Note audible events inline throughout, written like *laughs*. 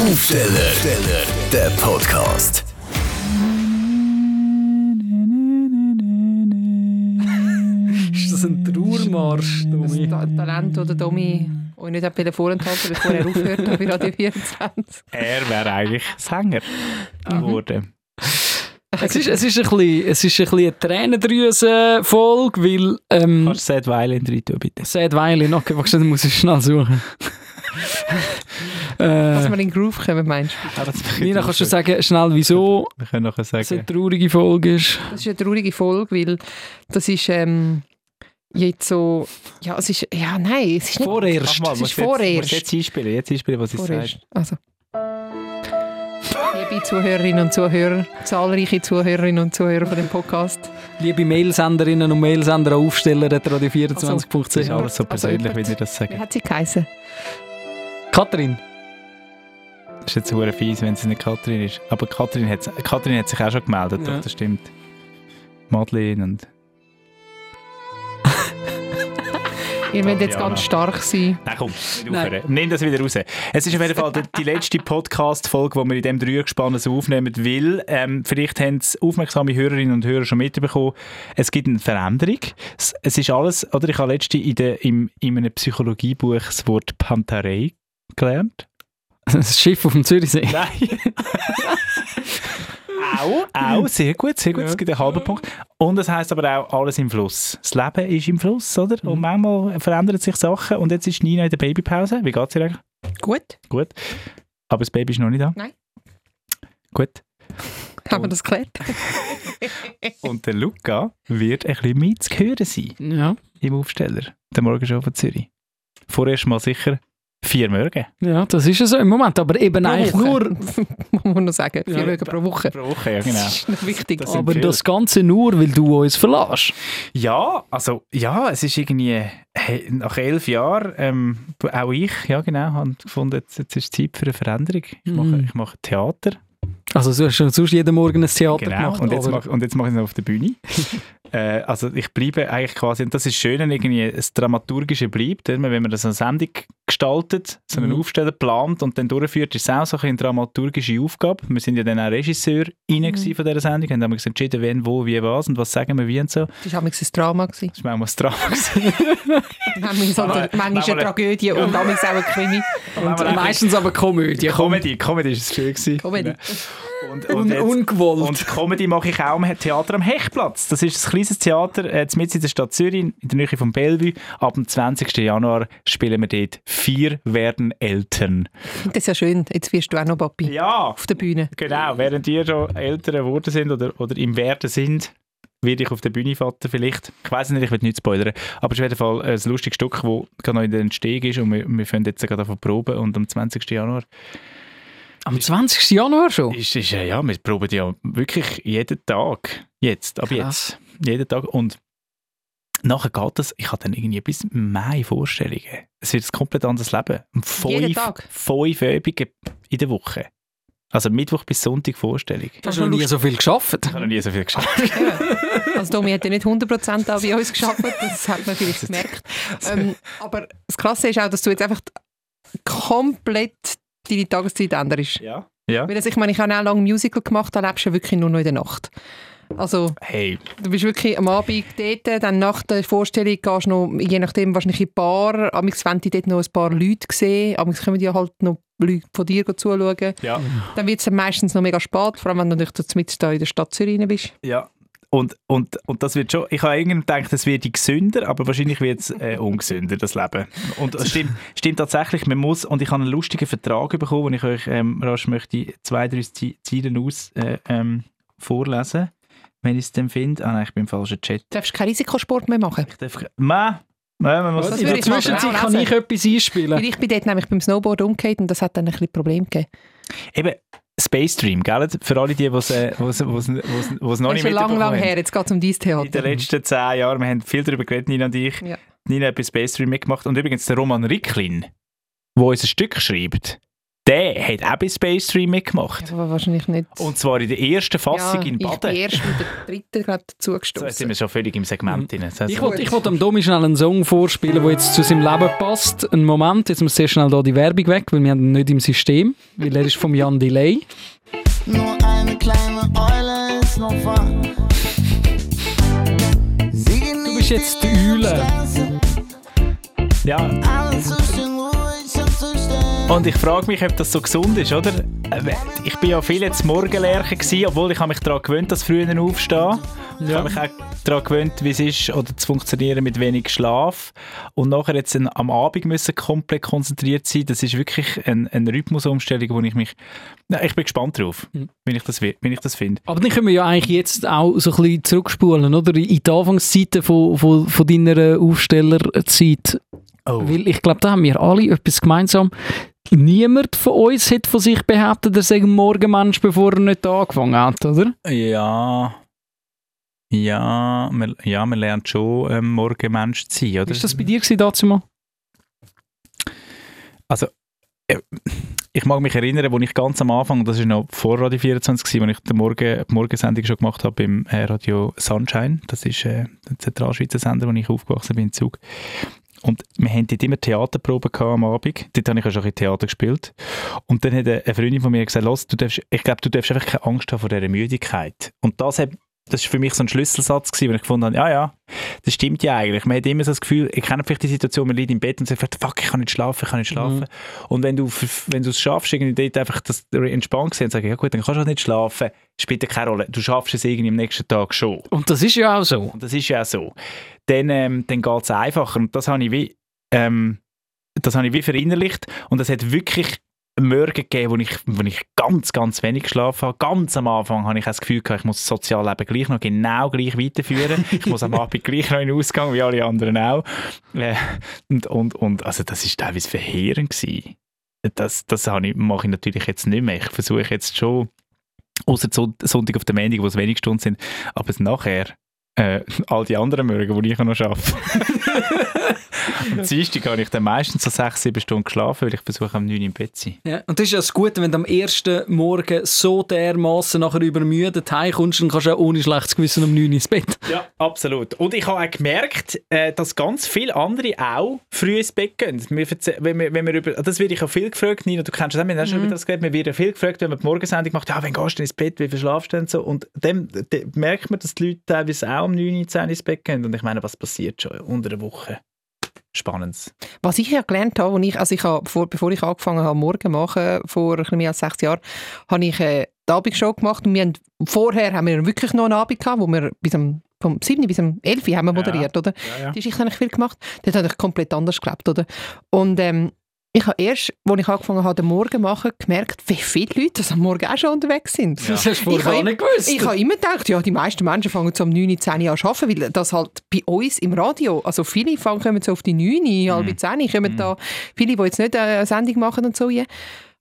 Aufsteller, der Podcast. *laughs* Ist das ein Trauermarsch, Das Domi? Ta- Talent, das der Domi euch nicht hat vorenthalten bevor er aufhört hat bei Radio *laughs* 24. Er wäre eigentlich Sänger geworden. Es ist, es ist ein bisschen, es ist ein bisschen eine Tränendrüse-Folge, weil... Ähm, Kannst du Sad Violin rein tun, bitte? Sad Violin, okay, warte, dann muss ich schnell suchen. *laughs* Dass äh, wir in den Groove kommen, meinst du? Nina, kannst du sagen, schnell, wieso Wir können nachher es eine sagen. traurige Folge ist? Das ist eine traurige Folge, weil das ist ähm, jetzt so... Ja, es ist... Ja, nein, es ist nicht... Vorerst. Es ist vorerst. Jetzt, jetzt einspielen, jetzt einspielen, was ich sage. Also. Liebe Zuhörerinnen und Zuhörer, zahlreiche Zuhörerinnen und Zuhörer von dem Podcast. Liebe Mailsenderinnen und Mailsender, Aufsteller, Das ist radio24.ch. alles so persönlich, jemand- wie ich das Wie sage. hat sie geheißen? Katrin, Das ist jetzt sehr fies, wenn es nicht Katrin ist. Aber Katrin hat, Katrin hat sich auch schon gemeldet, Ja. doch, das stimmt. Madeleine und... Ihr müsst jetzt ganz stark sein. Nein, komm, Nein. aufhören. Nimm das wieder raus. Es ist auf jeden Fall die, die letzte Podcast-Folge, die wir in diesem Dreiergespann so aufnehmen, weil ähm, vielleicht haben es aufmerksame Hörerinnen und Hörer schon mitbekommen, es gibt eine Veränderung. Es, es ist alles, oder ich habe letzte in, im, in einem Psychologiebuch das Wort Pantarei gelernt. Das Schiff auf dem Zürichsee. Nein. auch, auch, sehr gut, sehr gut. Es gibt einen halben Punkt. Und es heisst aber auch alles im Fluss. Das Leben ist im Fluss, oder? Und manchmal verändern sich Sachen. Und jetzt ist Nina in der Babypause. Wie geht es ihr eigentlich? Gut, Gut. Aber das Baby ist noch nicht da? Nein. Gut. haben wir das geklärt? *laughs* Und der Luca wird ein bisschen mit zu hören sein Ja, im Aufsteller. Der Morgenshow von Zürich. Vorerst mal sicher vier Morgen. ja, das ist ja so im Moment, aber eben eigentlich nur... *laughs* Muss man noch sagen. Vier Ja. Wochen pro Woche. Pro Woche, ja genau. Das ist noch wichtig. Das Aber viele. das Ganze nur, weil du uns verlässt. Ja, also ja, es ist irgendwie hey, nach elf Jahren, ähm, auch ich, ja genau, habe gefunden, jetzt, jetzt ist Zeit für eine Veränderung. Ich mache, Mhm. ich mache Theater. Also du hast schon sonst jeden Morgen ein Theater Genau, gemacht. und jetzt, mache, und jetzt mache ich es noch auf der Bühne. *laughs* äh, also ich bleibe eigentlich quasi, und das ist schön, irgendwie das Dramaturgische bleibt, wenn man das eine Sendung gestaltet, so einen Mhm. Aufsteller plant und dann durchführt, ist es auch so ein eine dramaturgische Aufgabe. Wir sind ja dann auch Regisseur Mhm. von dieser Sendung, haben damals entschieden, wen, wo, wie, was und was sagen wir wie und so. Das war manchmal ein Drama. gewesen. Das war manchmal das Drama. *laughs* Manchmal so eine- manchmal eine Tragödie und manchmal auch eine Krimi. Und meistens aber Komödie. Comedy, Comedy ist es schön gewesen. Comedy. Und, und, Un jetzt, ungewollt. und Comedy mache ich auch im Theater am Hechtplatz. Das ist ein kleines Theater äh, mitten in der Stadt Zürich, in der Nähe von Bellevue. Ab dem 20. Januar spielen wir dort «Vier werden Eltern». Das ist ja schön. Jetzt wirst du auch noch Papi. Ja, Auf der Bühne. genau. Während ihr schon Eltern geworden sind oder, oder im Werden sind, werde ich auf der Bühne vater vielleicht. Ich weiß nicht, ich will nicht spoilern. Aber es ist auf jeden Fall ein lustiges Stück, das gerade noch in der Entstehung ist und wir, wir fangen jetzt gerade davon proben und am 20. Januar Am 20. Januar schon? Ist, ist, äh, ja, wir proben ja wirklich jeden Tag. Jetzt, ab Krass. jetzt. Jeden Tag. Und nachher geht das, ich habe dann irgendwie bis Mai Vorstellungen. Es wird ein komplett anderes Leben. Und Jeden Fünf, Tag? fünf Übungen in der Woche. Also Mittwoch bis Sonntag Vorstellung. Du hast noch nie so viel geschafft. Ich habe noch nie so viel geschafft. *laughs* Also Domi hat ja nicht 100% auch bei uns geschafft, das hat man vielleicht *laughs* gemerkt. Ähm, aber das Krasse ist auch, dass du jetzt einfach komplett deine Tageszeit änderst. ja. Ja. Weil also, ich meine, ich habe auch lange Musical gemacht, da lebst du ja wirklich nur noch in der Nacht. Also Hey, du bist wirklich am Abend dort, dann nach der Vorstellung gehst du noch, je nachdem, wahrscheinlich in Bar, amigs wenn die dort noch ein paar Leute sehen, amigs kommen ja halt noch Leute von dir zuschauen. ja. Dann wird es meistens noch mega spät, vor allem wenn du natürlich mit da in der Stadt Zürich rein bist. Ja. Und, und, und das wird schon, ich habe irgendwie gedacht, es wird gesünder, aber wahrscheinlich wird es äh, ungesünder, das Leben. Und es stimmt, stimmt tatsächlich, man muss, und ich habe einen lustigen Vertrag bekommen, wo ich euch ähm, rasch möchte zwei, drei Zeilen aus äh, ähm, vorlesen, wenn ich es dann finde. Ah nein, ich bin im falschen Chat. Du darfst keinen Risikosport mehr machen. Ich darf, ma, ma, man muss Das In der Zwischenzeit kann lesen. ich etwas einspielen. Ich bin dort nämlich beim Snowboard umgekehrt und das hat dann ein bisschen Probleme gegeben. Eben, Space Dream, gell? Für alle die, die es äh, wo's- wo's- wo's- wo's noch Das nicht ist schon lang, mitbekommen lang haben. her. Jetzt geht es um dein Theater. In den letzten zehn Jahren, wir haben viel darüber geredet, Nina und ich. Ja. Nina hat bei Space Dream mitgemacht. Und übrigens der Roman Ricklin, der uns ein Stück schreibt, der hat auch bei Space Stream mitgemacht. Aber wahrscheinlich nicht. Und zwar in der ersten Fassung in Ich Baden. bin erst mit der dritten gerade So, jetzt sind wir schon völlig im Segment drin. Das Ich heißt, wollte ich wollt dem Domi schnell einen Song vorspielen, der jetzt zu seinem Leben passt. Einen Moment, jetzt muss sehr schnell da die Werbung weg, weil wir haben ihn nicht im System, weil er ist vom Jan Delay. Nur eine kleine Eule ist noch wach. Du bist jetzt die Eule. ja, Alles so schön Und ich frage mich, ob das so gesund ist, oder? Äh, Ich bin ja viel jetzt Morgenlerche gewesen, obwohl ich habe mich daran gewöhnt, dass früher aufstehen. Ich habe mich auch daran gewöhnt, wie es ist, oder zu funktionieren mit wenig Schlaf. Und nachher jetzt ein- am Abend müssen komplett konzentriert sein. Das ist wirklich ein- eine Rhythmusumstellung, wo ich mich... Na, ich bin gespannt drauf, Mhm. wenn ich das, wenn ich das finde. Aber dann können wir ja eigentlich jetzt auch so ein bisschen zurückspulen, oder? In die Anfangszeiten von, von, von deiner Aufstellerzeit. Oh. Weil ich glaube, da haben wir alle etwas gemeinsam. Niemand von uns hat von sich behauptet, er sei ein Morgenmensch, bevor er nicht angefangen hat, oder? Ja... Ja, man, ja, man lernt schon ähm, Morgenmensch zu sein, oder? Ist das bei dir gewesen, dazu mal? ich mag mich erinnern, als ich ganz am Anfang, das war noch vor Radio 24, gewesen, als ich die, Morgen, die Morgensendung schon gemacht habe beim äh, Radio Sunshine. Das ist äh, der Zentralschweizer Sender, wo ich aufgewachsen bin in Zug. Und wir hatten dort immer Theaterproben am Abend. Dort habe ich auch schon Theater gespielt. Und dann hat eine Freundin von mir gesagt, Los, du darfst, ich glaube, du darfst einfach keine Angst haben vor dieser Müdigkeit. Und das hat das war für mich so ein Schlüsselsatz, gewesen, wo ich gefunden habe, ja, ja, das stimmt ja eigentlich. Man hat immer so das Gefühl, ich kenne vielleicht die Situation, man liegt im Bett und sagt, fuck, ich kann nicht schlafen, ich kann nicht schlafen. Und wenn du, wenn du es schaffst, irgendwie dort einfach das entspannt sein und sagen, ja gut, dann kannst du auch nicht schlafen, spielt ja keine Rolle. Du schaffst es irgendwie am nächsten Tag schon. Und das ist ja auch so. Und das ist ja auch so. Dann, ähm, dann geht es einfacher. Und das habe ich wie, ähm, das habe ich wie verinnerlicht. Und es hat wirklich Morgen gegeben, wo ich, wo ich ganz, ganz wenig geschlafen habe. Ganz am Anfang habe ich das Gefühl gehabt, ich muss das Sozialleben gleich noch genau gleich weiterführen. *laughs* ich muss am Abend gleich noch in den Ausgang, wie alle anderen auch. Äh, und, und, und also das war teilweise verheerend. Gewesen. Das, das ich, mache ich natürlich jetzt nicht mehr. Ich versuche jetzt schon, außer Sonntag auf der Montag, wo es wenig Stunden sind, aber nachher äh, all die anderen Morgen, die ich noch arbeite. *laughs* Am Dienstag habe ich dann meistens so sechs, sieben Stunden geschlafen, weil ich versuche, am 9 Uhr im Bett zu sein. Ja. Und das ist ja das Gute, wenn du am ersten Morgen so dermaßen nachher übermüdet heimkommst, dann kannst du auch ohne schlechtes Gewissen um 9 Uhr ins Bett. Ja, absolut. Und ich habe auch gemerkt, äh, dass ganz viele andere auch früh ins Bett gehen. Wenn wir, wenn wir über, das werde ich auch viel gefragt, Nina, du kennst das auch, wir haben auch schon über das geredet, wir werden viel gefragt, wenn man die Morgensendung macht, ja, wann gehst du ins Bett, wie viel schlafst du denn so? Und dann, merkt man, dass die Leute teilweise auch um 9 Uhr, 10 Uhr ins Bett gehen. Und ich meine, was passiert schon unter der Woche? Spannend. Was ich ja gelernt habe, als ich, also ich habe, bevor, bevor ich angefangen habe, morgen machen, vor ein mehr als sechs Jahren, habe ich äh, die Abendshow gemacht und wir haben, vorher haben wir wirklich noch einen Abend gehabt, wo wir bis am, vom 7. bis am 11. haben wir moderiert, oder? Ja, ja. Die Geschichte habe ich viel gemacht. Dort habe ich komplett anders gelebt, oder? Und ähm, ich habe erst, als ich angefangen habe, den Morgen zu machen, gemerkt, wie viele Leute das am Morgen auch schon unterwegs sind. Das hast du Ich vorher nicht gewusst. Ich habe immer gedacht, ja, die meisten Menschen fangen so um 9, 10 Uhr an zu arbeiten, weil das halt bei uns im Radio, also viele fangen, kommen so auf die 9, halb 10, kommen da, viele, die jetzt nicht äh, eine Sendung machen und so.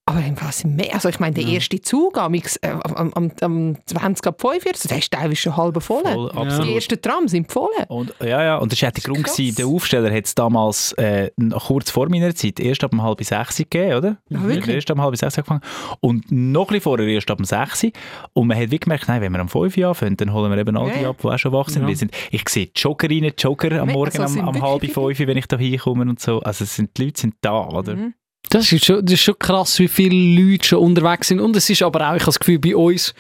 Ja. Aber im Fall sind mehr, also ich meine, der erste Zug am, äh, am, am, am 20 ab 45, der ist teilweise schon halb voll. Voll, Die absolut. ersten Trams sind voll. Und, ja, ja, und das war der Grund, gewesen, der Aufsteller hat es damals äh, noch kurz vor meiner Zeit erst ab um halb sechs gegeben, oder? Ah, wirklich? Erst ab um halb sechs angefangen. Und noch ein bisschen vorher erst ab um sechs. Und man hat wie gemerkt, nein, wenn wir um fünf anfangen, dann holen wir eben all Ja, die ja. ab, die auch schon wach sind. Ja. Wir sind ich sehe Joggerinnen, Jogger am Morgen also am, am wirklich halb fünf, wenn ich da hinkomme und so. Also es sind, die Leute sind da, oder? Mhm. Das ist, schon, das ist schon krass, wie viele Leute schon unterwegs sind. Und es ist aber auch, ich habe das Gefühl, bei uns,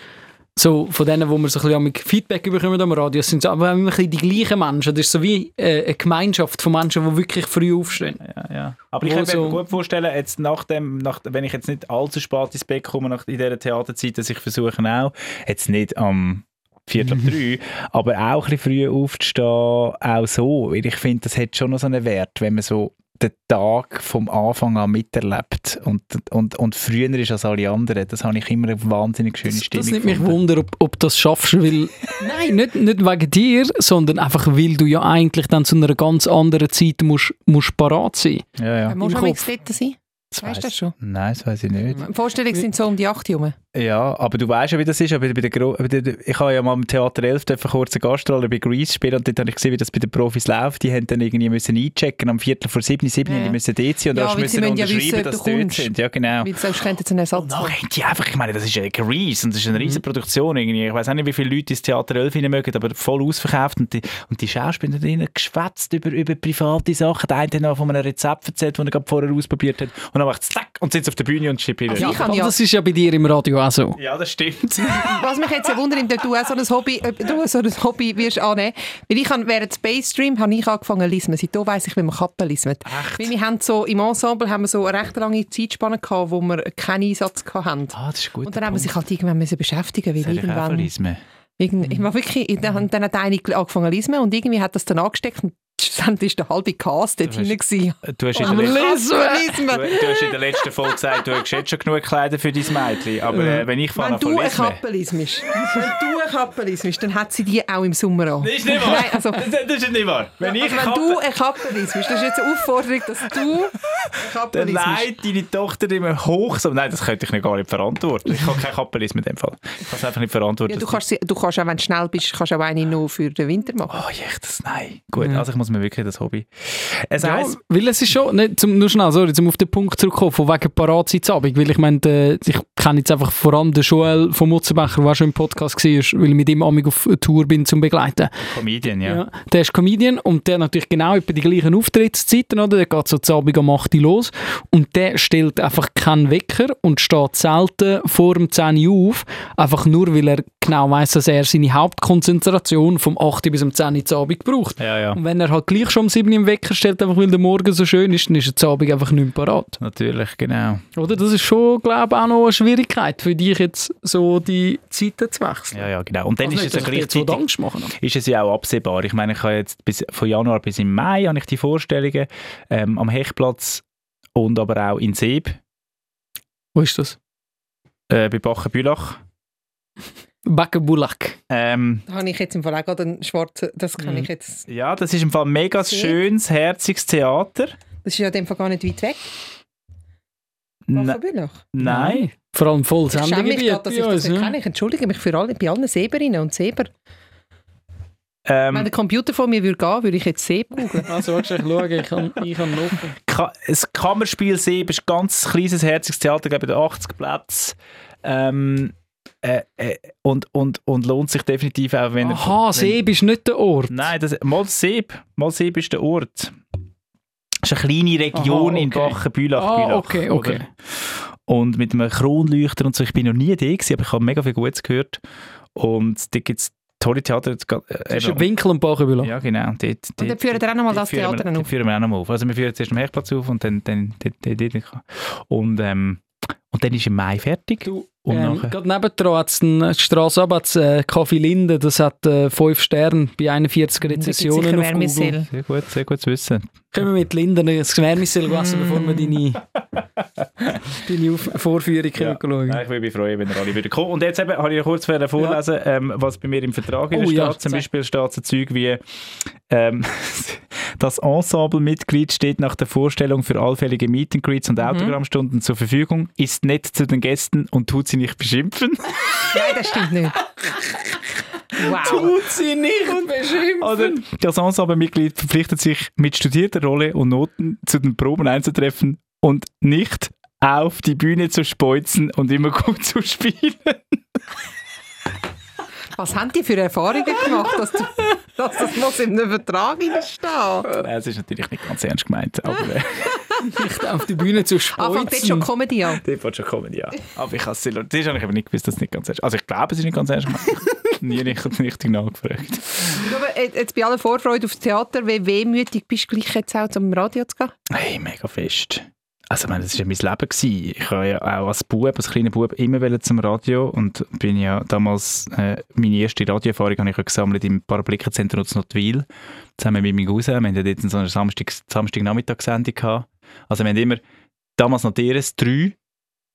so von denen, wo wir so ein bisschen Feedback bekommen am Radio, sind es aber immer ein bisschen die gleichen Menschen. Das ist so wie äh, eine Gemeinschaft von Menschen, die wirklich früh aufstehen. Ja, ja. Aber ich kann mir so- gut vorstellen, jetzt nach dem, nach, wenn ich jetzt nicht allzu spät ins Bett komme nach, in dieser Theaterzeit, dass ich versuche auch, jetzt nicht am Viertel ab *laughs* drei, aber auch ein bisschen früh aufzustehen, auch so, weil ich finde, das hat schon noch so einen Wert, wenn man so den Tag vom Anfang an miterlebt und, und, und früher ist als alle anderen. Das habe ich immer eine wahnsinnig schöne Das, Stimmung das nimmt mich. Wunder, ob, ob du das schaffst, weil, *laughs* nein, nicht, nicht wegen dir, sondern einfach, weil du ja eigentlich dann zu einer ganz anderen Zeit musst, musst parat sein. Ja, ja. Man muss Im auch Kopf. dort sein. Das Weißt du schon? Nein, das weiß ich nicht. Vorstellungen sind so um die 8 Uhr. Ja, aber du weißt ja, wie das ist. Aber bei der Gro ich habe ja mal im Theater 11 dürfen kurz eine Gastrolle bei Grease spielen und dort habe ich gesehen, wie das bei den Profis läuft. Die haben dann irgendwie müssen einchecken am Viertel vor sieben, sieben Ja. die müssen dort sein und Ja, weil sie müssen müssen ja unterschreiben, wissen, dass sie dort sind. Ja, genau. Weil sonst könnte es einen Ersatz Und haben. die einfach, ich meine, das ist ein Grease und das ist eine riesige Produktion irgendwie. Ich weiß auch nicht, wie viele Leute ins Theater 11 rein mögen, aber voll ausverkauft und die, und die Schauspieler haben drinnen geschwätzt über, über private Sachen. Der eine hat noch von einem Rezept erzählt, das er gerade vorher ausprobiert hat und dann macht es zack und sitzt auf der Bühne und schreibt wieder. Also Aber ja, das ist ja bei dir im Radio so. Ja, das stimmt. *laughs* was mich jetzt wundert, ob du auch so ein Hobby, ob du so ein Hobby wirst annehmen. Weil ich habe, während Space Stream habe ich angefangen zu lesen. Seitdem weiss ich, wie man Kappen liest. Weil wir haben so, im Ensemble haben wir so eine recht lange Zeitspanne gehabt, wo wir keinen Einsatz hatten. Ah, das ist gut. Und dann haben wir sich halt irgendwann müssen beschäftigen, weil irgendwann... irgendwann... Irgend, ich war wirklich, dann, dann hat eine angefangen zu lesen und irgendwie hat das dann angesteckt und dann war der halbe Cast dort Du gewesen. Du hast, in Oh, der letzten, du, du hast in der letzten Folge gesagt, du hast jetzt schon genug Kleider für dein Mädchen. Aber äh, wenn ich Wenn du von eine lesen... Kappe liest, wenn du eine Kappe liest, dann hat sie die auch im Sommer an. Das ist nicht wahr. Nein, also, das, das ist nicht wahr. Wenn ich also wenn Kappe- du eine Kappe liest, das ist jetzt eine Aufforderung, dass du Dann deine Tochter immer hoch. So, nein, das könnte ich nicht gar nicht verantworten. Ich kann keine Kappe lesen mit dem Fall. Ich kann es einfach nicht verantworten. Ja, du, kannst, du kannst auch, wenn du schnell bist, kannst auch eine noch für den Winter machen. Oh, echt, das, nein. Gut, also ich muss mir wirklich das Hobby... Es Ja, heisst... weil es ist schon, nicht, zum, nur schnell, sorry, zum auf den Punkt zurückkommen, von wegen Paratzeitsabend, weil ich meine, äh, ich kenne jetzt einfach vor allem den Joel von Mutzenbecher, der schon im Podcast war, weil ich mit ihm amig auf Tour bin zum Begleiten. Comedian, ja. Ja. Der ist Comedian und der hat natürlich genau etwa die gleichen Auftrittszeiten, oder? Der geht so zu Abend um 8 Uhr los und der stellt einfach keinen Wecker und steht selten vor dem 10 Uhr auf, einfach nur, weil er genau weiss, dass er seine Hauptkonzentration vom 8 Uhr bis um 10 Uhr Abend braucht. Ja, ja. Und wenn er halt gleich schon um 7 Uhr im Wecker stellt, einfach weil der Morgen so schön ist, dann ist er Abend einfach nicht mehr parat. Natürlich, genau. Oder? Das ist schon, glaube ich, auch noch eine Schwierigkeit für dich jetzt, so die Zeiten zu wechseln. Ja, ja, genau. Und dann Also ist nicht, es jetzt so gleichzeitig... Angst machen. ist es ja auch absehbar. Ich meine, ich habe jetzt bis, von Januar bis im Mai habe ich die Vorstellungen ähm, am Hechtplatz und aber auch in Seeb, Wo ist das? äh, bei Bachenbülach. Beckenbulak. Ähm, Da habe ich jetzt im Fall auch gerade einen schwarzen, das kann ich jetzt, ja, das ist im Fall ein mega Seeb? schönes, herziges Theater. das ist ja in dem Fall gar nicht weit weg. Ne- Waffenbülach. Nein. Vor allem voll Ich schäme mich gerade, dass ich das nicht kenne. Ich entschuldige mich für alle, bei allen Seberinnen und Seber. Wenn Ähm, der Computer von mir würde gehen, würde ich jetzt Seb googeln. *laughs* Also, ich schaue, ich kann, ich kann noch. Ka das Kammerspiel Seeb ist ein ganz kleines, herziges Theater, glaube ich, 80 Plätze. Ähm, äh, äh, und, und, und lohnt sich definitiv auch, wenn Aha, wenn, Seeb ist nicht der Ort. Nein, das, mal Seeb. Mal Seeb ist der Ort. Das ist eine kleine Region Aha, in okay. Bachenbülach. Ah, Bülach, okay, oder? okay. Und mit einem Kronleuchter und so. Ich bin noch nie da gewesen, aber ich habe mega viel Gutes gehört. Und da gibt es tolle Theater. Äh, Zwischen eben- Winkel und Bachenbühler. ja, genau. Dort, Und dann dort- führen wir auch nochmal dort das Theater wir, dann dort auf. führen wir auch nochmal auf. Also wir führen zuerst am Hechtplatz auf und dann, dann dort, dort, dort. Und, ähm, und dann ist im Mai fertig. Du, Und ähm, nachher- gerade nebendran hat es die Straße ab, hat's, äh, Café Linde, das hat äh, 5 Sterne bei 41 Rezessionen auf Google. Wärmesell. Sehr gut, sehr gut zu wissen. Können wir mit Linden ein Wärmesell essen, bevor Mm. wir deine, *laughs* deine Auf Vorführung Ja. können schauen Nein, ich würde mich freuen, wenn ihr alle wieder kommen. Und jetzt eben, habe ich kurz vorlesen, ähm, was bei mir im Vertrag Oh, steht. ja, Zum. Beispiel steht so Zeug wie ähm, *laughs* das Ensemblemitglied steht nach der Vorstellung für allfällige Meet and Greets und Mhm. Autogrammstunden zur Verfügung, ist nett zu den Gästen und tut sie nicht beschimpfen. *laughs* Nein, das stimmt nicht. Wow. Tut sie nicht beschimpfen. Oder das Ensemblemitglied verpflichtet sich mit studierter Rolle und Noten zu den Proben einzutreffen und nicht auf die Bühne zu speuzen und immer gut zu spielen. Was haben die für Erfahrungen gemacht, dass, du, dass das muss in einem Vertrag stehen? Nein, Es ist natürlich nicht ganz ernst gemeint, aber äh, Nicht auf die Bühne zu Ah, fängt jetzt schon. Comedy an. die wird schon kommen, ja. Aber ich habe es das habe ich aber nicht gewusst, dass es nicht ganz ernst ist. Also ich glaube, es ist nicht ganz ernst. *laughs* Nie richtig, richtig nachgefragt. Du, aber jetzt bei aller Vorfreude aufs Theater, wie wehmütig bist du gleich jetzt auch zum Radio zu gehen? Hey, mega fest. Also ich meine, das war ja mein Leben. Gewesen. Ich habe ja auch als Bub, als kleiner Bub immer zum Radio und bin ja damals, äh, meine erste Radioerfahrung habe ich ja gesammelt im Paraplikenzentrum zu Notwil, zusammen mit meinem Cousin. Wir hatten dort so eine Samstag, Samstagnachmittagssendung gehabt. Also wir haben immer damals noch DRS 3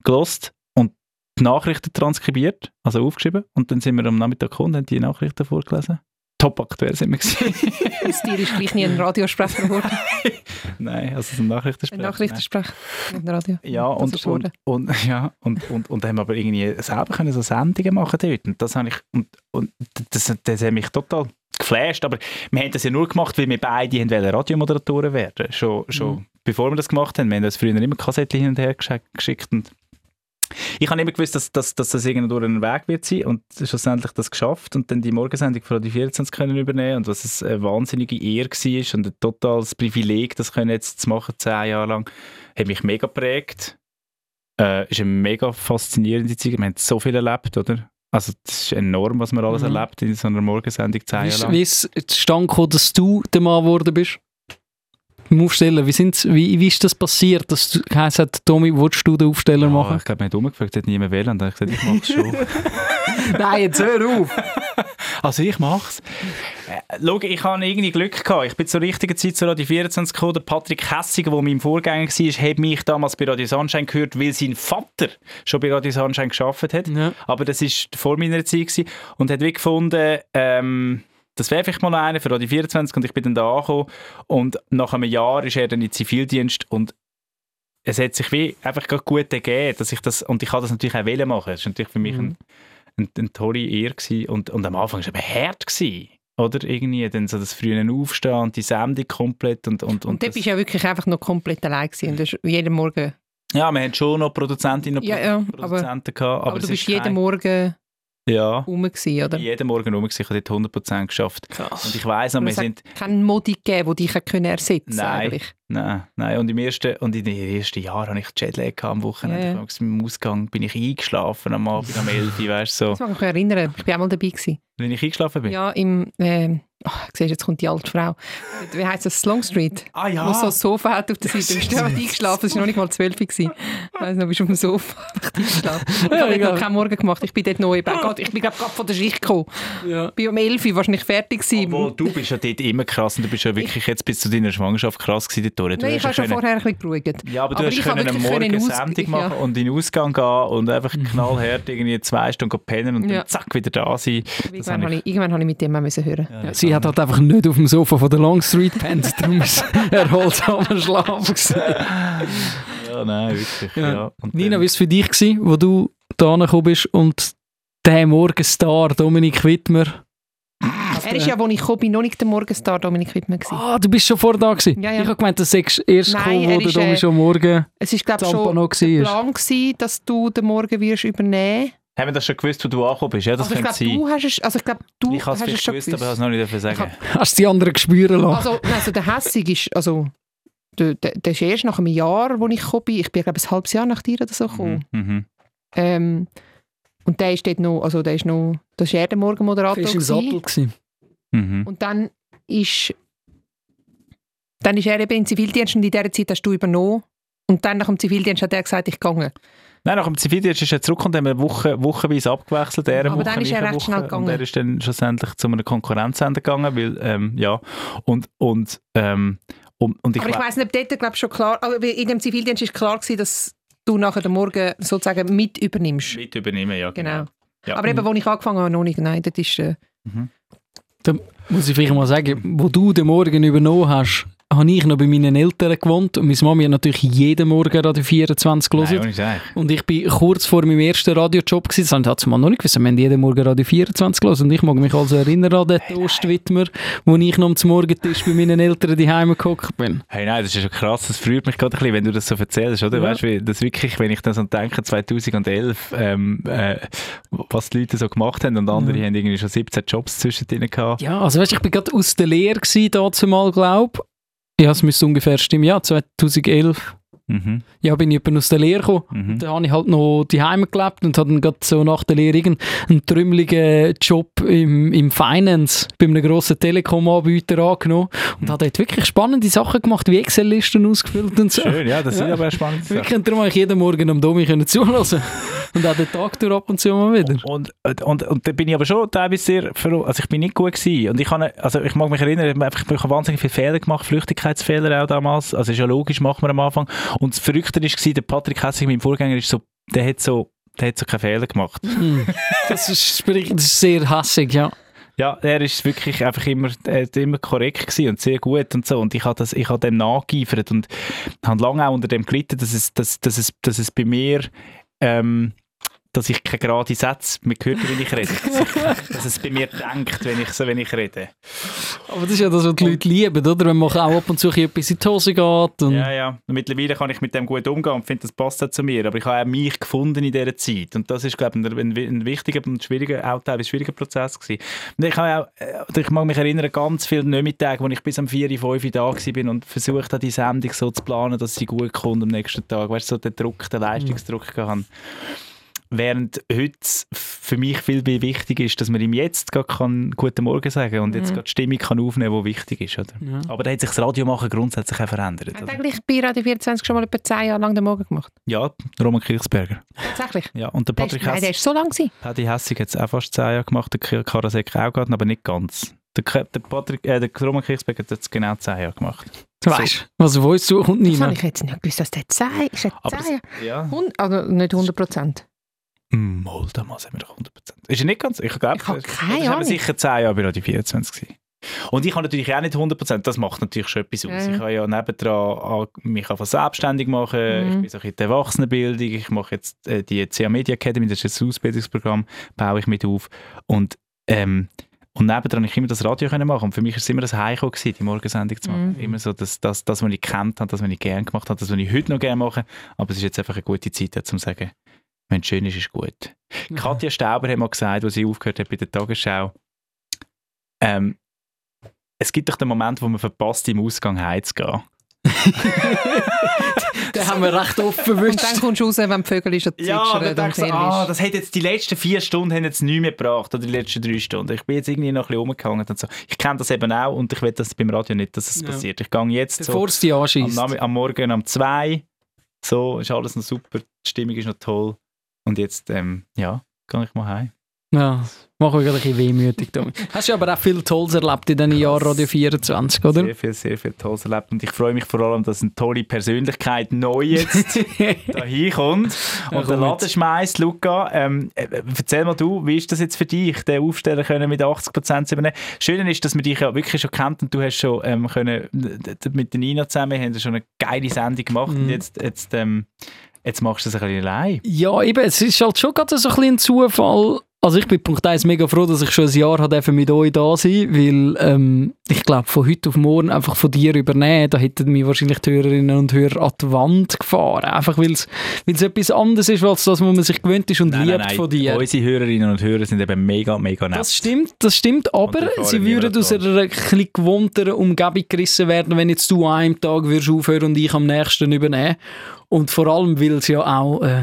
gelost und die Nachrichten transkribiert, also aufgeschrieben und dann sind wir am Nachmittag gekommen und haben die Nachrichten vorgelesen. top aktuell sind wir gewesen. *laughs* Aus dir ist gleich nie ein Radiosprecher geworden. *laughs* Nein, also so ein Nachrichtensprecher. Ein Nachrichtensprecher. Ein Radio. Ja, Das und, und, und, ja und, und, und haben aber irgendwie selber können so Sendungen machen dort. Und das habe ich, und, und das, das hat mich total geflasht. Aber wir haben das ja nur gemacht, weil wir beide haben Radiomoderatoren werden. Schon, schon bevor wir das gemacht haben. Wir haben uns früher immer Kassetten hin und her geschickt. Und ich habe immer gewusst, dass, dass, dass das irgendwo durch einen Weg wird sein und schlussendlich das geschafft und dann die Morgensendung von Radio 24 können übernehmen und was es eine wahnsinnige Ehre war und ein totales Privileg, das können jetzt zu machen, zehn Jahre lang, hat mich mega geprägt. Äh, ist eine mega faszinierende Zeit. Wir haben so viel erlebt, oder? Also das ist enorm, was man alles Mhm. erlebt in so einer Morgensendung zehn Jahre lang. wie ist es zustande gekommen, dass du der Mann geworden bist? Im Aufstellen, wie, sind's, wie, wie ist das passiert, dass du geheißen hat, Tommy, willst du den Aufsteller Ja, machen? ich glaube, man hat umgefragt, hat niemand wählen und dann habe ich gesagt, ich mache es schon. *laughs* Nein, jetzt hör auf! *laughs* Also ich mach's. Äh, schau, ich habe irgendwie Glück gehabt. Ich bin zur richtigen Zeit zu Radio 24 gekommen. Der Patrick Hessiger, der mein Vorgänger war, hat mich damals bei Radio Sunshine gehört, weil sein Vater schon bei Radio Sunshine gearbeitet hat. Ja. Aber das war vor meiner Zeit gewesen. und hat wie gefunden, ähm, das wäre vielleicht mal einer für Radio 24 und ich bin dann da angekommen und nach einem Jahr ist er dann in Zivildienst und es hat sich wie einfach gut ergeben, dass ich das, und ich kann das natürlich auch wollen machen. Das ist natürlich für mich Mhm. ein, ein, eine tolle Ehre gewesen. Und, und am Anfang war es eben hart gewesen. Oder irgendwie dann so das frühe Aufstehen und die Sendung komplett und, und, Und, und dort bist du ja wirklich einfach noch komplett allein gewesen. Und du hast jeden Morgen... ja, wir hatten schon noch Produzentinnen und Ja, ja, aber, Produzenten gehabt, aber, aber es du ist bist jeden kein- Morgen ja, rum gewesen, oder? jeden Morgen rum gewesen. ich habe dort 100% geschafft. Krass. Und ich weiss noch, wir es hat sind keinen Modi gegeben, der dich können ersetzen Nein. eigentlich. Nein, nein. Und, im ersten, und in den ersten Jahren hatte ich Jetlag am Wochenende. Ja, ja. Im Ausgang bin ich eingeschlafen am Abend um 11 Uhr, weißt du, so. Das mag ich mich erinnern. Ich war auch mal dabei. Gewesen. Wenn ich eingeschlafen bin. Ja, im... Ähm, ach, siehst du, jetzt kommt die alte Frau. Wie heisst das? Long Street. Ah Wo so ein Sofa hat auf der Seite. Du bist einfach eingeschlafen. Es war noch nicht mal zwölf. gewesen. Ich weiss noch, du bist auf dem Sofa *laughs* eingeschlafen. Ich habe egal. noch keinen Morgen gemacht. Ich bin dort neu. Ich bin gerade gerade von der Schicht gekommen. Ja. Ich bin um 11 Uhr wahrscheinlich fertig gewesen. Obwohl, du bist ja dort immer krass und du bist ja wirklich jetzt bis zu deiner Schwangerschaft krass gewesen dort. Du Nein, ich habe ja schon können- vorher ein bisschen geruht. Ja, aber du Aber hast können am Morgen eine Sendung ja. machen und in den Ausgang gehen und einfach knallhart irgendwie zwei Stunden pennen und Ja. dann zack wieder da sein. Irgendwann habe ich, habe ich mit dem auch müssen hören. Ja, Ja, sie hat halt einfach nicht auf dem Sofa von der Long Street gepennt, *laughs* darum ist erholsamer Schlaf Ja, nein, wirklich. Ja. Ja. Und Nina, wie war es für dich, gewesen, wo du da gekommen bist und der Morgenstar, Dominik Wittmer, Er ist ja, als ich bin, noch nicht der Morgenstar Dominik Wittmann gewesen. Ah, du bist schon vor da gewesen. Ja, ja. Ich habe gemeint, du sagst erst Nein, gekommen, wo der ist, Domi äh, schon morgen Es ist, glaube ich, schon war. Plan gewesen, dass du den Morgen wirst übernehmen Haben wir das schon gewusst, wo du angekommen bist? Ja, das also ich könnte glaube, sein. du hast es, also ich glaube, du ich hast es vielleicht schon gewusst, gewusst. aber ich habe es noch nicht dürfen sagen. Hast du die anderen spüren lassen? Also, nein, also der Hässig ist, also der, der, der ist erst nach einem Jahr, wo ich gekommen bin. Ich bin, glaube ich, ein halbes Jahr nach dir oder so gekommen. Mhm. Mhm. Ähm, und der ist dort noch, also der ist noch, das war er der Morgenmoderator. Bist im gewesen. Sattel gewesen. Mhm. Und dann ist, dann ist er eben im Zivildienst und in dieser Zeit hast du übernommen. Und dann nach dem Zivildienst hat er gesagt, ich gehe. Nein, nach dem Zivildienst ist er zurückgekommen, haben wir Woche, wochenweise abgewechselt. Er eine Aber Woche, dann ist er recht schnell Woche. Und gegangen. er ist dann schlussendlich zu einem Konkurrenzsender gegangen, weil, ähm, ja, und, und, ähm, und, und ich, Aber ich we- weiss nicht, ob dort glaub, ich, schon klar, aber in dem Zivildienst ist klar gewesen, dass du nachher den Morgen sozusagen mit übernimmst. mit übernehmen, ja, genau. Genau. Ja. Aber eben, wo ich angefangen habe, noch nicht. Nein, das ist... Äh, Muss ich vielleicht mal sagen, wo du den Morgen übernommen hast, habe ich noch bei meinen Eltern gewohnt und meine Mami hat natürlich jeden Morgen Radio 24 Nein, gehört. Scheiß. Und ich bin kurz vor meinem ersten Radiojob gewesen, das ich dazu mal noch nicht gewusst, wir haben jeden Morgen Radio 24 gehört und ich mag mich also erinnern an den Toastwidmer, wo ich noch am Morgentisch bei meinen Eltern daheim gehockt bin. Hey, nein, das ist schon krass. Das freut mich gerade ein bisschen, wenn du das so erzählst, oder? Ja. Weißt du, das wirklich, wenn ich dann so denke, 2011, ähm, äh, was die Leute so gemacht haben und andere haben irgendwie schon 17 Jobs zwischendrin gehabt. Ja, also weißt, ich bin gerade aus der Lehre gewesen, dazu mal, glaube Ja, es müsste ungefähr stimmen, ja, 2011. Mhm. Ja, bin ich aus der Lehre gekommen. Mhm. Da habe ich halt noch daheim gelebt und habe dann gerade so nach der Lehre irgendeinen trümmeligen Job im, im Finance bei einem grossen Telekom-Anbieter angenommen und habe dort wirklich spannende Sachen gemacht, wie Excel-Listen ausgefüllt und so. Schön, ja, das sind Ja. aber spannende Sachen. Wirklich, darum habe ich jeden Morgen am Domi können zulassen *laughs* und auch den Tag durch ab und zu mal wieder. Und, und, und da bin ich aber schon teilweise sehr verro- also ich bin nicht gut gewesen. Und ich, kann, also ich mag mich erinnern, ich habe einfach- ich habe wahnsinnig viele Fehler gemacht, Flüchtigkeitsfehler auch damals. Also ist ja logisch, machen wir am Anfang. Und das Verrückte war, der Patrick Hessig, mein Vorgänger, ist so, der hat so, der hat so keine Fehler gemacht. *laughs* Hm. Das, ist, das ist sehr hassig, ja. Ja, er ist wirklich einfach immer, er immer korrekt gewesen und sehr gut und so. Und ich habe das, ich habe dem nachgeeifert und habe lange auch unter dem gelitten, dass es, dass, dass es, dass es bei mir, ähm, dass ich keine gerade Sätze mehr höre, wenn ich rede. *laughs* dass, es bei mir denkt, wenn ich, so, wenn ich rede. Aber das ist ja das, was die Leute lieben, oder? Wenn man auch ab und zu etwas in die Hose geht. Und Ja, ja. Und mittlerweile kann ich mit dem gut umgehen und finde, das passt auch zu mir. Aber ich habe auch mich gefunden in dieser Zeit. Und das ist, glaube ich, ein, ein wichtiger und schwieriger, auch teilweise schwieriger Prozess gewesen. Und ich, habe auch, äh, ich mag mich erinnern, ganz viele Nachmittage, wo ich bis um 4, 5 Uhr da war und versucht habe, die Sendung so zu planen, dass sie gut kommt am nächsten Tag. Weißt du, so den Druck, den Leistungsdruck mhm. hatte. Während heute für mich viel mehr wichtig ist, dass man ihm jetzt gerade kann «Guten Morgen» sagen und jetzt Mhm. gerade die Stimmung kann aufnehmen kann, die wichtig ist. Oder? Ja. Aber da hat sich das Radiomachen grundsätzlich auch verändert. Hat Oder? eigentlich bei Radio 24 schon mal etwa 10 Jahre lang den Morgen gemacht? Ja, Roman Kirchsberger. Tatsächlich? Ja, und der ist, Patrick nein, der ist so lang gewesen. Paddy Hessig hat es auch fast 10 Jahre gemacht, der Karasek auch gerade, aber nicht ganz. Der, der, Patrick, äh, der Roman Kirchsberger hat es genau 10 Jahre gemacht. du weißt, was auf uns zukommt, Das Nina. habe ich jetzt nicht gewusst, dass der 10 ist. Der Aber 10 das, ja. Also nicht 100 Prozent. Mal, damals haben wir doch 100%. Ist er nicht ganz? Ich glaube, Ich habe keine Ahnung. sicher 10 Jahre bei Radio 24 gewesen. Und ich habe natürlich auch nicht 100%, das macht natürlich schon etwas aus. Mhm. Ich habe ja nebendran an- mich einfach selbstständig machen, Mhm. ich bin so ein bisschen in der Erwachsenenbildung, ich mache jetzt äh, die CA Media Academy, das ist ein Ausbildungsprogramm, baue ich mit auf. Und, ähm, und nebendran ich immer das Radio können machen und für mich war es immer das gewesen, die Morgensendung zu machen. Mhm. Immer so das, das, das, was ich kennt habe, das, was ich gerne gemacht habe, das, was ich heute noch gerne mache. Aber es ist jetzt einfach eine gute Zeit, um zu sagen, wenn es schön ist, ist es gut. Katja Stauber hat mal gesagt, als sie aufgehört hat bei der Tagesschau, ähm, es gibt doch den Moment, wo man verpasst, im Ausgang heimzugehen. *laughs* Den haben wir recht offen Und gewünscht. dann kommst du raus, wenn die Vögel schon Ja, dann und denkst du, ah, ist. das hat jetzt die letzten vier Stunden haben jetzt nichts mehr gebracht, oder die letzten drei Stunden. Ich bin jetzt irgendwie noch ein bisschen rumgehangen und so. Ich kenne das eben auch und ich will das beim Radio nicht, dass es Ja. passiert. Ich gehe jetzt so Bevor es dich am, am Morgen um zwei, so ist alles noch super, die Stimmung ist noch toll und jetzt, ähm, ja, gehe ich mal heim. Ja, mach mich gerade ein bisschen wehmütig. Tommy. Hast du aber auch viel Tolles erlebt in diesen Jahren Radio 24, oder? Sehr viel, sehr viel Tolles erlebt und ich freue mich vor allem, dass eine tolle Persönlichkeit neu jetzt *laughs* da hinkommt Ja, und den komm Laden jetzt. schmeißt. Luca, ähm, äh, erzähl mal du, wie ist das jetzt für dich, den Aufsteller können mit 80% zu übernehmen? Schön ist, dass man dich ja wirklich schon kennt und du hast schon ähm, können, mit der Nina zusammen haben schon eine geile Sendung gemacht und Mhm. jetzt, jetzt, ähm, jetzt machst du das ein bisschen allein. Ja, eben, es ist halt schon gerade so ein bisschen ein Zufall. Also ich bin Punkt 1 mega froh, dass ich schon ein Jahr dürfen mit euch da sein weil ähm, ich glaube, von heute auf morgen einfach von dir übernehmen, da hätten mich wahrscheinlich die Hörerinnen und Hörer an die Wand gefahren. Einfach weil es etwas anderes ist, als das, was man sich gewöhnt ist und liebt von dir. Unsere Hörerinnen und Hörer sind eben mega, mega nett. Das stimmt, das stimmt, aber sie würden aus einer etwas gewohnteren Umgebung gerissen werden, wenn jetzt du an einem Tag würdest aufhören und ich am nächsten übernehmen. Und vor allem, weil sie ja auch äh,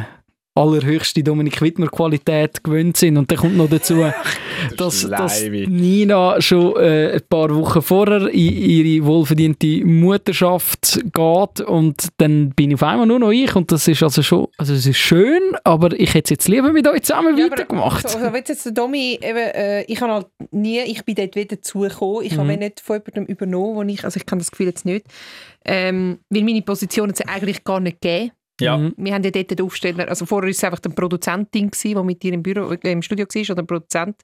allerhöchste Dominik Wittmer Qualität gewöhnt sind. Und dann kommt noch dazu, *laughs* dass, dass. Nina schon äh, ein paar Wochen vorher in ihre wohlverdiente Mutterschaft geht und dann bin ich auf einmal nur noch ich und das ist also schon, also es ist schön, aber ich hätte es jetzt lieber mit euch zusammen Ja, aber weitergemacht. So, also wenn jetzt der Domi, eben, äh, ich habe halt nie, ich bin dort wieder zugekommen, ich Mhm. habe nicht von jemandem übernommen, wo ich, also ich kann das Gefühl jetzt nicht, ähm, weil meine Position hat es eigentlich gar nicht gegeben. Ja. Mhm. Wir haben ja dort den Aufsteller, also vorher war es einfach ein Produzentin, der mit dir im, Büro, äh, im Studio war, oder ein Produzent.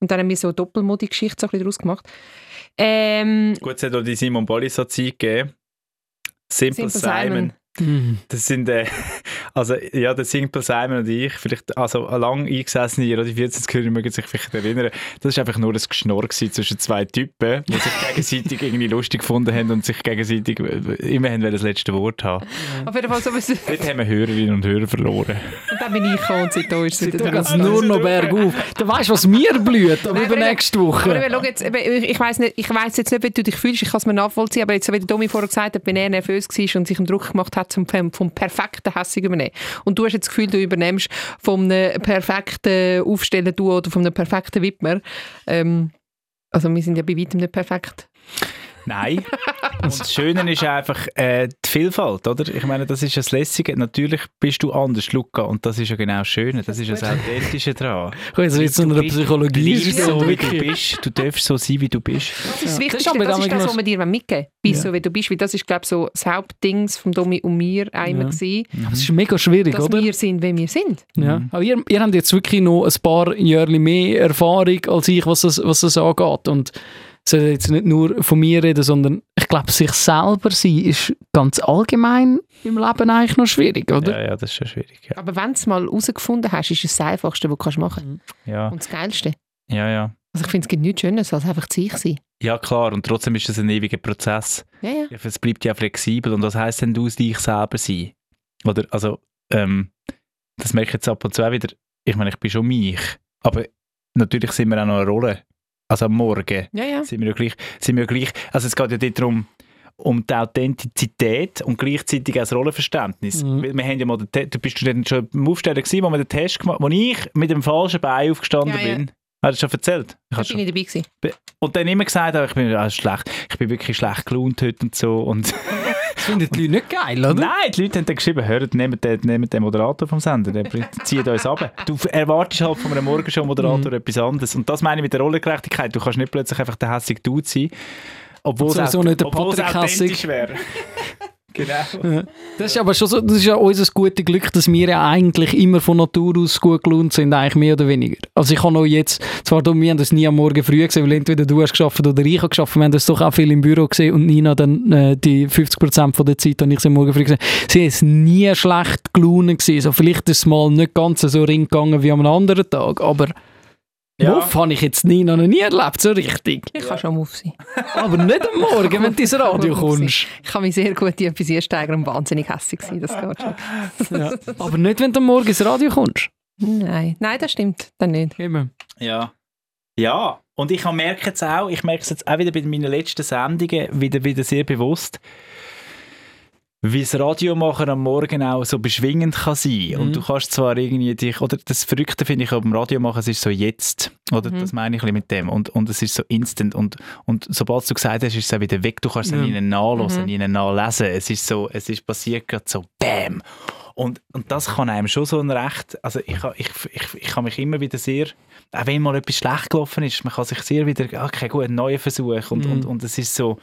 Und dann haben wir so eine Doppelmodi-Geschichte so ein bisschen daraus gemacht. Ähm, Gut, es hat auch die Simon Bolliso Zeit gegeben. Simple, Simple Simon. Simon. Mhm. Das sind, äh, also, ja, der Simple Simon und ich, vielleicht, also, lang eingesessene Radio 14 mögen sich vielleicht erinnern, das war einfach nur ein Geschnorr zwischen zwei Typen, die sich *laughs* gegenseitig irgendwie lustig gefunden haben und sich gegenseitig äh, immer haben das letzte Wort haben. auf jeden Fall so ein bisschen- Dort haben wir Hörerinnen und Hörer verloren. Und dann bin ich gekommen und seitdem ist es wieder Da dran. nur noch bergauf. Du weißt, was mir blüht, aber über aber- nächste Aber Woche. eben, schau jetzt, ich weiß nicht, ich weiß jetzt nicht, wie du dich fühlst, ich kann es mir nachvollziehen, aber jetzt, wie der Domi vorher gesagt hat, wenn er nervös war und sich einen Druck gemacht hat, zum, vom perfekten Hässig übernehmen. Und du hast jetzt das Gefühl, du übernimmst vom perfekten Aufstellen du oder einem perfekten Widmer. Ähm, also wir sind ja bei weitem nicht perfekt. Nein. Und das Schöne ist einfach äh, die Vielfalt, oder? Ich meine, das ist das Lässige. Natürlich bist du anders, Luca, und das ist ja genau das Schöne. Das ist das Authentische daran. *laughs* Guck, jetzt wird so eine Psychologie. Du bist so, wie du bist. Du darfst so sein, wie du bist. Das ist das. Wichtigste, Das ist aber das, ist das, was wir dir mitgeben wollen. Bist Ja. so, wie du bist. Weil das ist, glaube ich, so das Hauptding vom Domi und mir einmal Ja. gewesen, Aber Es ist mega schwierig, dass oder? wir sind, wie wir sind. Ja. Aber ihr, ihr habt jetzt wirklich noch ein paar Jahre mehr Erfahrung als ich, was das, was das angeht. Und soll jetzt nicht nur von mir reden, sondern ich glaube, sich selber sein ist ganz allgemein im Leben eigentlich noch schwierig, oder? Ja, ja, das ist schon schwierig. Ja, Aber wenn du es mal herausgefunden hast, ist es das Einfachste, was du kannst machen ja, Und das Geilste. ja. ja. Also ich finde, es gibt nichts Schöneres, als einfach zu sich sein. Ja, klar. Und trotzdem ist das ein ewiger Prozess. Ja, ja. Es bleibt ja flexibel. Und was heisst denn, du dich selber sein? Oder, also, ähm, das merke ich jetzt ab und zu auch wieder. Ich meine, ich bin schon mich. Aber natürlich sind wir auch noch eine Rolle. Also am Morgen Ja, ja. sind wir ja gleich. Sind wir ja gleich also es geht ja dort darum, um die Authentizität und gleichzeitig auch das Rollenverständnis. Mhm. Wir, wir haben ja mal den du bist schon im Aufsteller gewesen, wo wir den Test gemacht wo ich mit dem falschen Bein aufgestanden Ja, bin. Hast du schon erzählt? Ich Da bin ich dabei gewesen. und dann immer gesagt, ich bin ah, schlecht, ich bin wirklich schlecht gelaunt heute und so. Und *laughs* finden die Leute nicht geil, oder? Nein, die Leute haben dann geschrieben, hört, nehmt den, nehmt den Moderator vom Sender, der zieht uns ab. Du erwartest halt von einem Morgenshow-Moderator etwas anderes. Und das meine ich mit der Rollengerechtigkeit. Du kannst nicht plötzlich einfach der hässliche Dude sein, obwohl es Sowieso au- nicht der es Patrick authentisch Hessig. wäre. Genau. Das ist aber schon so, das ist ja unser gutes Glück, dass wir ja eigentlich immer von Natur aus gut gelohnt sind, eigentlich mehr oder weniger. Also ich habe auch jetzt, zwar du, wir haben das nie am Morgen früh gesehen, weil entweder du hast geschafft oder ich habe geschafft, wir haben das doch auch viel im Büro gesehen und Nina dann äh, die 50% von der Zeit, habe ich sie am Morgen früh gesehen. Sie ist nie schlecht gelaunt gewesen, so vielleicht ist es mal nicht ganz so ring gegangen wie am anderen Tag, aber Ja. Muff habe ich jetzt Nina noch nie erlebt, so richtig. Ich kann schon Muff sein. Aber nicht am Morgen, wenn du ins Radio *laughs* kommst. Ich kann mich sehr gut in etwas einsteigern und wahnsinnig hässlich sein. Das geht schon. Ja. Aber nicht, wenn du am Morgen ins Radio kommst. Nein, nein, das stimmt dann nicht. Eben. Ja. Ja, und ich merke jetzt auch, ich merke es jetzt auch wieder bei meinen letzten Sendungen wieder, wieder sehr bewusst, wie das Radiomachen am Morgen auch so beschwingend kann sein. Mhm. Und du kannst zwar irgendwie dich, oder das Verrückte finde ich beim Radiomachen, es ist so jetzt, oder Mhm. das meine ich ein bisschen mit dem, und, und es ist so instant und, und sobald du gesagt hast, ist es auch wieder weg, du kannst es Ja. ihnen nachlesen, Mhm. ihnen nachlesen, es ist so, es ist passiert gerade so, bam! Und, und das kann einem schon so ein Recht, also ich, ich, ich, ich kann mich immer wieder sehr, auch wenn mal etwas schlecht gelaufen ist, man kann sich sehr wieder, okay gut, einen neuen Versuch und, Mhm. und, und es ist so,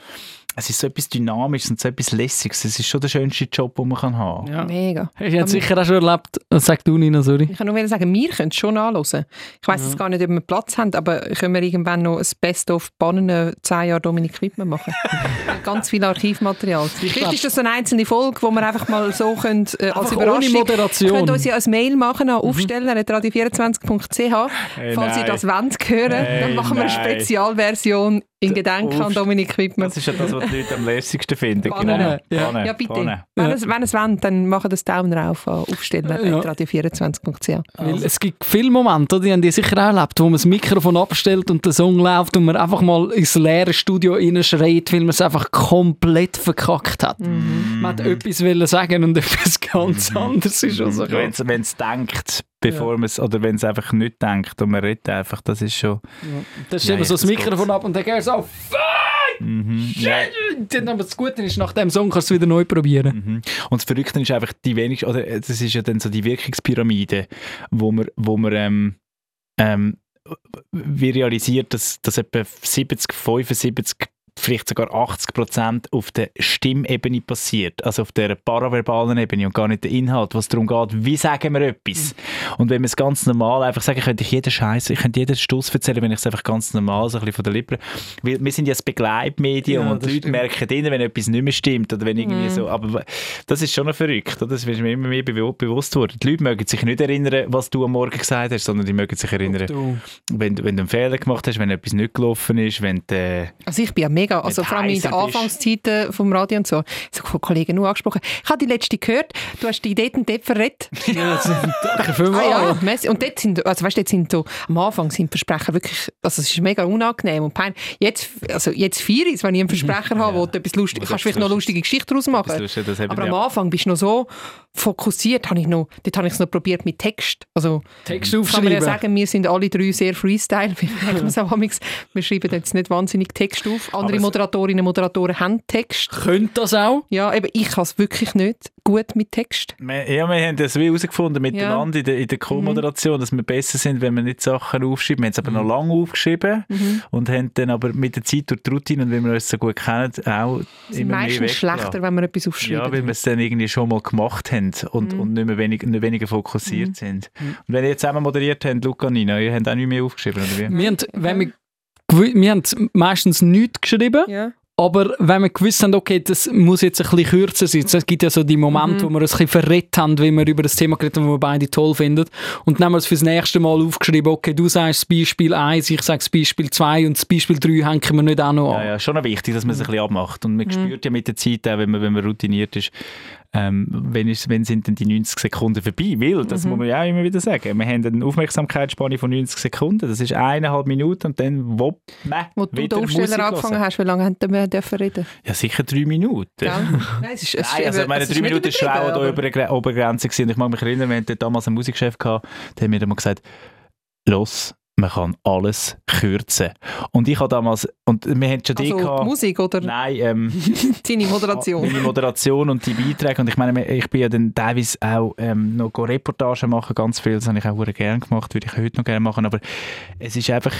es ist so etwas Dynamisches und so etwas Lässiges, es ist schon der schönste Job, den man kann haben Ja. Mega. Ich hätte sicher auch schon erlebt, sag du Nina, sorry. Ich kann nur sagen, wir können es schon anhören. Ich weiss jetzt gar nicht, ob wir Platz haben, aber können wir irgendwann noch ein Best-of Bannen 10 Jahre Dominik Wittmann machen. *laughs* Ganz viel Archivmaterial. Vielleicht ist das so eine einzelne Folge, wo wir einfach mal so können, äh, als ohne Überraschung... Ihr Moderation. könnt uns ja ein Mail machen an aufsteller.radio24.ch. Falls nein. ihr das wollt hören, dann Hey, machen wir eine nein. Spezialversion in Gedenken an Dominik Wittmann. Das ist ja das, was die Leute am lässigsten finden. Bannen. Ja. Ja, bitte. Bannen. Wenn es, wenn es wollt, dann machen das Daumen rauf an Ja. aufsteller.radio24.ch. Weil es gibt viele Momente, die haben die sicher auch erlebt, wo man das Mikrofon abstellt und der Song läuft und man einfach mal ins leere Studio reinschreit, weil man es einfach komplett verkackt hat. Mhm. Man hat etwas wollen sagen und *laughs* etwas ganz anderes ist also Wenn es wenn es denkt, bevor man es, oder wenn es einfach nicht denkt und man redet einfach, das ist schon... Dann Ja, stellt man ja, so das das Mikrofon ab und dann geht es auf. Mhm. Ja. Dann aber das Gute ist, nach dem Song kannst du es wieder neu probieren. Mhm. Und das Verrückte ist einfach die wenigsten, oder äh, das ist ja dann so die Wirkungspyramide, wo man, wo man ähm, ähm, wie realisiert, dass, dass etwa 70, 75, vielleicht sogar 80 Prozent auf der Stimmebene passiert, also auf der paraverbalen Ebene und gar nicht der Inhalt, was darum geht, wie sagen wir etwas. Und wenn man es ganz normal einfach sagen, könnte ich jeden Scheiß, ich könnte jeden Stuss erzählen, wenn ich es einfach ganz normal so ein bisschen von der Lippe, weil wir sind ja das Begleitmedium Ja, und die Leute stimmt. merken innen, wenn etwas nicht mehr stimmt oder wenn irgendwie Mhm. so, aber das ist schon noch verrückt, oder? das ist mir immer mehr bewu- bewusst worden. Die Leute mögen sich nicht erinnern, was du am Morgen gesagt hast, sondern die mögen sich erinnern, wenn, du- wenn du einen Fehler gemacht hast, wenn etwas nicht gelaufen ist, wenn du, äh, Also ich bin ja mega, also Wenn vor allem in den. Anfangszeiten vom Radio und so, so von Kollegen nur angesprochen. Ich habe die letzte gehört, du hast die dort und dort verrät. *laughs* Ja, das- danke vielmals. Ah, ja. Und dort sind, also weißt, dort sind so, am Anfang sind Versprecher wirklich, also es ist mega unangenehm und peinlich. Jetzt, also jetzt vier ist, wenn ich einen Versprecher *laughs* habe, wo du etwas lustig, kannst vielleicht noch lustige Geschichte daraus machen. ja eben, Aber am ja. Anfang bist du noch so fokussiert, habe ich noch, dort habe ich es noch probiert mit Text. Also Text kann man ja aufschreiben. sagen, wir sind alle drei sehr Freestyle. *laughs* Wir, es wir schreiben jetzt nicht wahnsinnig Text auf. Andere es- Moderatorinnen und Moderatoren haben Text. Könnte das auch? Ja, eben, ich kann es wirklich nicht gut mit Text. Wir, ja, wir haben das wie herausgefunden miteinander in der, in der Co-Moderation, dass wir besser sind, wenn wir nicht Sachen aufschreiben. Wir haben es aber noch lange aufgeschrieben und haben dann aber mit der Zeit durch die Routine und weil wir uns so gut kennen, auch Es ist immer mehr meistens weggelassen. schlechter, wenn wir etwas Ja, aufschreiben. weil wir es dann irgendwie schon mal gemacht haben und, Mhm. und nicht mehr wenig, nicht weniger fokussiert sind. Und wenn ihr jetzt zusammen moderiert habt, Luca und Nina, ihr habt auch nicht mehr aufgeschrieben, oder wie? Wir haben, wenn wir, wir haben meistens nichts geschrieben, ja. aber wenn wir gewusst haben, okay, das muss jetzt ein bisschen kürzer sein, es gibt ja so die Momente, wo wir uns ein bisschen verrät haben, wie wir über das Thema geredet haben, das wir beide toll finden. Und dann haben wir es fürs nächste Mal aufgeschrieben, okay, du sagst das Beispiel 1, ich sage das Beispiel 2 und das Beispiel 3 hängen wir nicht auch noch Ja, an. ja, schon noch wichtig, dass man Mhm. es ein bisschen abmacht. Und man spürt ja mit der Zeit auch, wenn man, wenn man routiniert ist, ähm, wenn, ist, wenn sind denn die 90 Sekunden vorbei? Weil, das Mhm. muss man ja auch immer wieder sagen, wir haben eine Aufmerksamkeitsspanne von 90 Sekunden, das ist eineinhalb Minuten und dann, wupp, ne, Wo du den Aufsteller angefangen hast, wie lange haben wir dürfen reden? Ja, sicher drei Minuten. Gell? *laughs* Nein, es ist, es Nein, also ist- meine, ist drei Minuten war auch übertrieben, da aber- über der Obergrenze. Gewesen. Ich mag mich erinnern, wir hatten damals einen Musikchef gehabt, der hat mir dann mal gesagt, los, man kann alles kürzen. Und ich habe damals, und wir haben schon Also die gehabt, Musik oder Nein, ähm, *laughs* deine Moderation? meine Moderation und die Beiträge. Und ich meine, ich bin ja dann teilweise auch ähm, noch Reportagen machen, ganz viel. Das habe ich auch sehr gerne gemacht, würde ich heute noch gerne machen. Aber es ist einfach,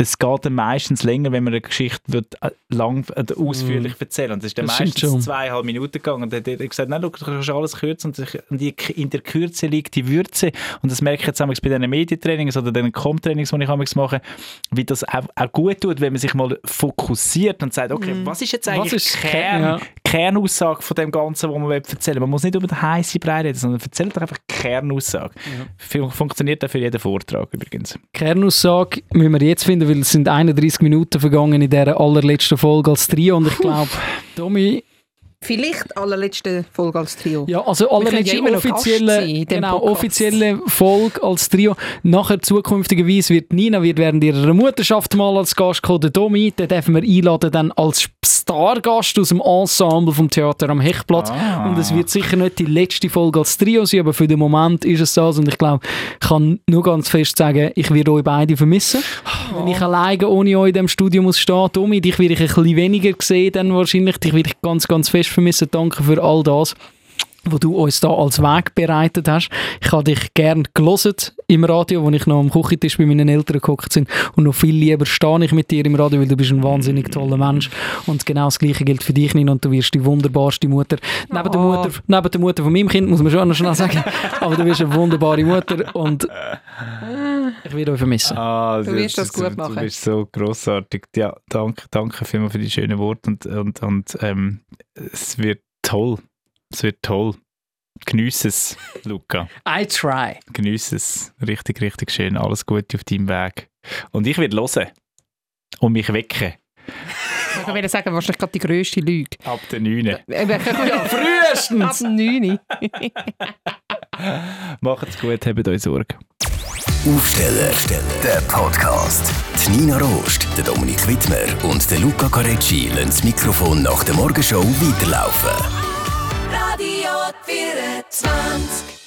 das geht dann meistens länger, wenn man eine Geschichte wird, äh, lang, äh, ausführlich erzählen. Und das ist dann Das meistens zweieinhalb Minuten gegangen. Und dann hat er gesagt, nein, du kannst alles kürzen. Und in der Kürze liegt die Würze. Und das merke ich jetzt bei diesen Medientrainings oder den Com-Trainings, die ich mache, wie das auch, auch gut tut, wenn man sich mal fokussiert und sagt, okay, was ist jetzt eigentlich ist die Kern, ja. Kernaussage von dem Ganzen, was man erzählen will. Man muss nicht über den heißen Brei reden, sondern erzählt doch einfach die Kernaussage. Fun- Funktioniert auch für jeden Vortrag übrigens. Kernaussage müssen wir jetzt finden, weil es sind 31 Minuten vergangen in dieser allerletzten Folge als Trio und ich glaube, Tommy, Vielleicht allerletzte Folge als Trio. ja, also ja allerletzte Gast offizielle, genau, Podcast. offizielle Folge als Trio. Nachher zukünftigerweise wird Nina wird während ihrer Mutterschaft mal als Gast kommen, der Domi, den dürfen wir einladen dann als Stargast aus dem Ensemble vom Theater am Hechtplatz. Ah. Und es wird sicher nicht die letzte Folge als Trio sein, aber für den Moment ist es das und ich glaube, ich kann nur ganz fest sagen, ich werde euch beide vermissen. Wenn ich alleine ohne euch in diesem Studio muss stehen, Domi, dich werde ich ein bisschen weniger sehen dann wahrscheinlich, dich werde ich ganz, ganz fest vermissen. Danke für all das wo du uns da als Weg bereitet hast. Ich habe dich gern gelesen im Radio, wo ich noch am Küchentisch bei meinen Eltern geguckt bin und noch viel lieber stehe ich mit dir im Radio, weil du bist ein wahnsinnig toller Mensch und genau das Gleiche gilt für dich, Nina, und du wirst die wunderbarste Mutter. Neben, der Oh. Mutter neben der Mutter von meinem Kind, muss man schon noch schnell sagen, *laughs* aber du bist eine wunderbare Mutter und ich werde euch vermissen. Ah, Du wirst das gut machen. Du bist so grossartig. Ja, danke, danke vielmals für die schönen Worte und, und, und ähm, es wird toll. Es wird toll. Geniess es, Luca. *laughs* I try. Geniess es. Richtig, richtig schön. Alles Gute auf deinem Weg. Und ich werde hören und mich wecken. Ich würde sagen, wahrscheinlich gerade die grösste Lüge. Ab der 9. ja, *laughs* frühestens! Ab dem 9. *laughs* Macht's gut, habt euch Sorge. Aufsteller, der Podcast. Die Nina Rost, der Dominik Wittmer und der Luca Carecci lassen das Mikrofon nach der Morgenshow weiterlaufen. Radio 24.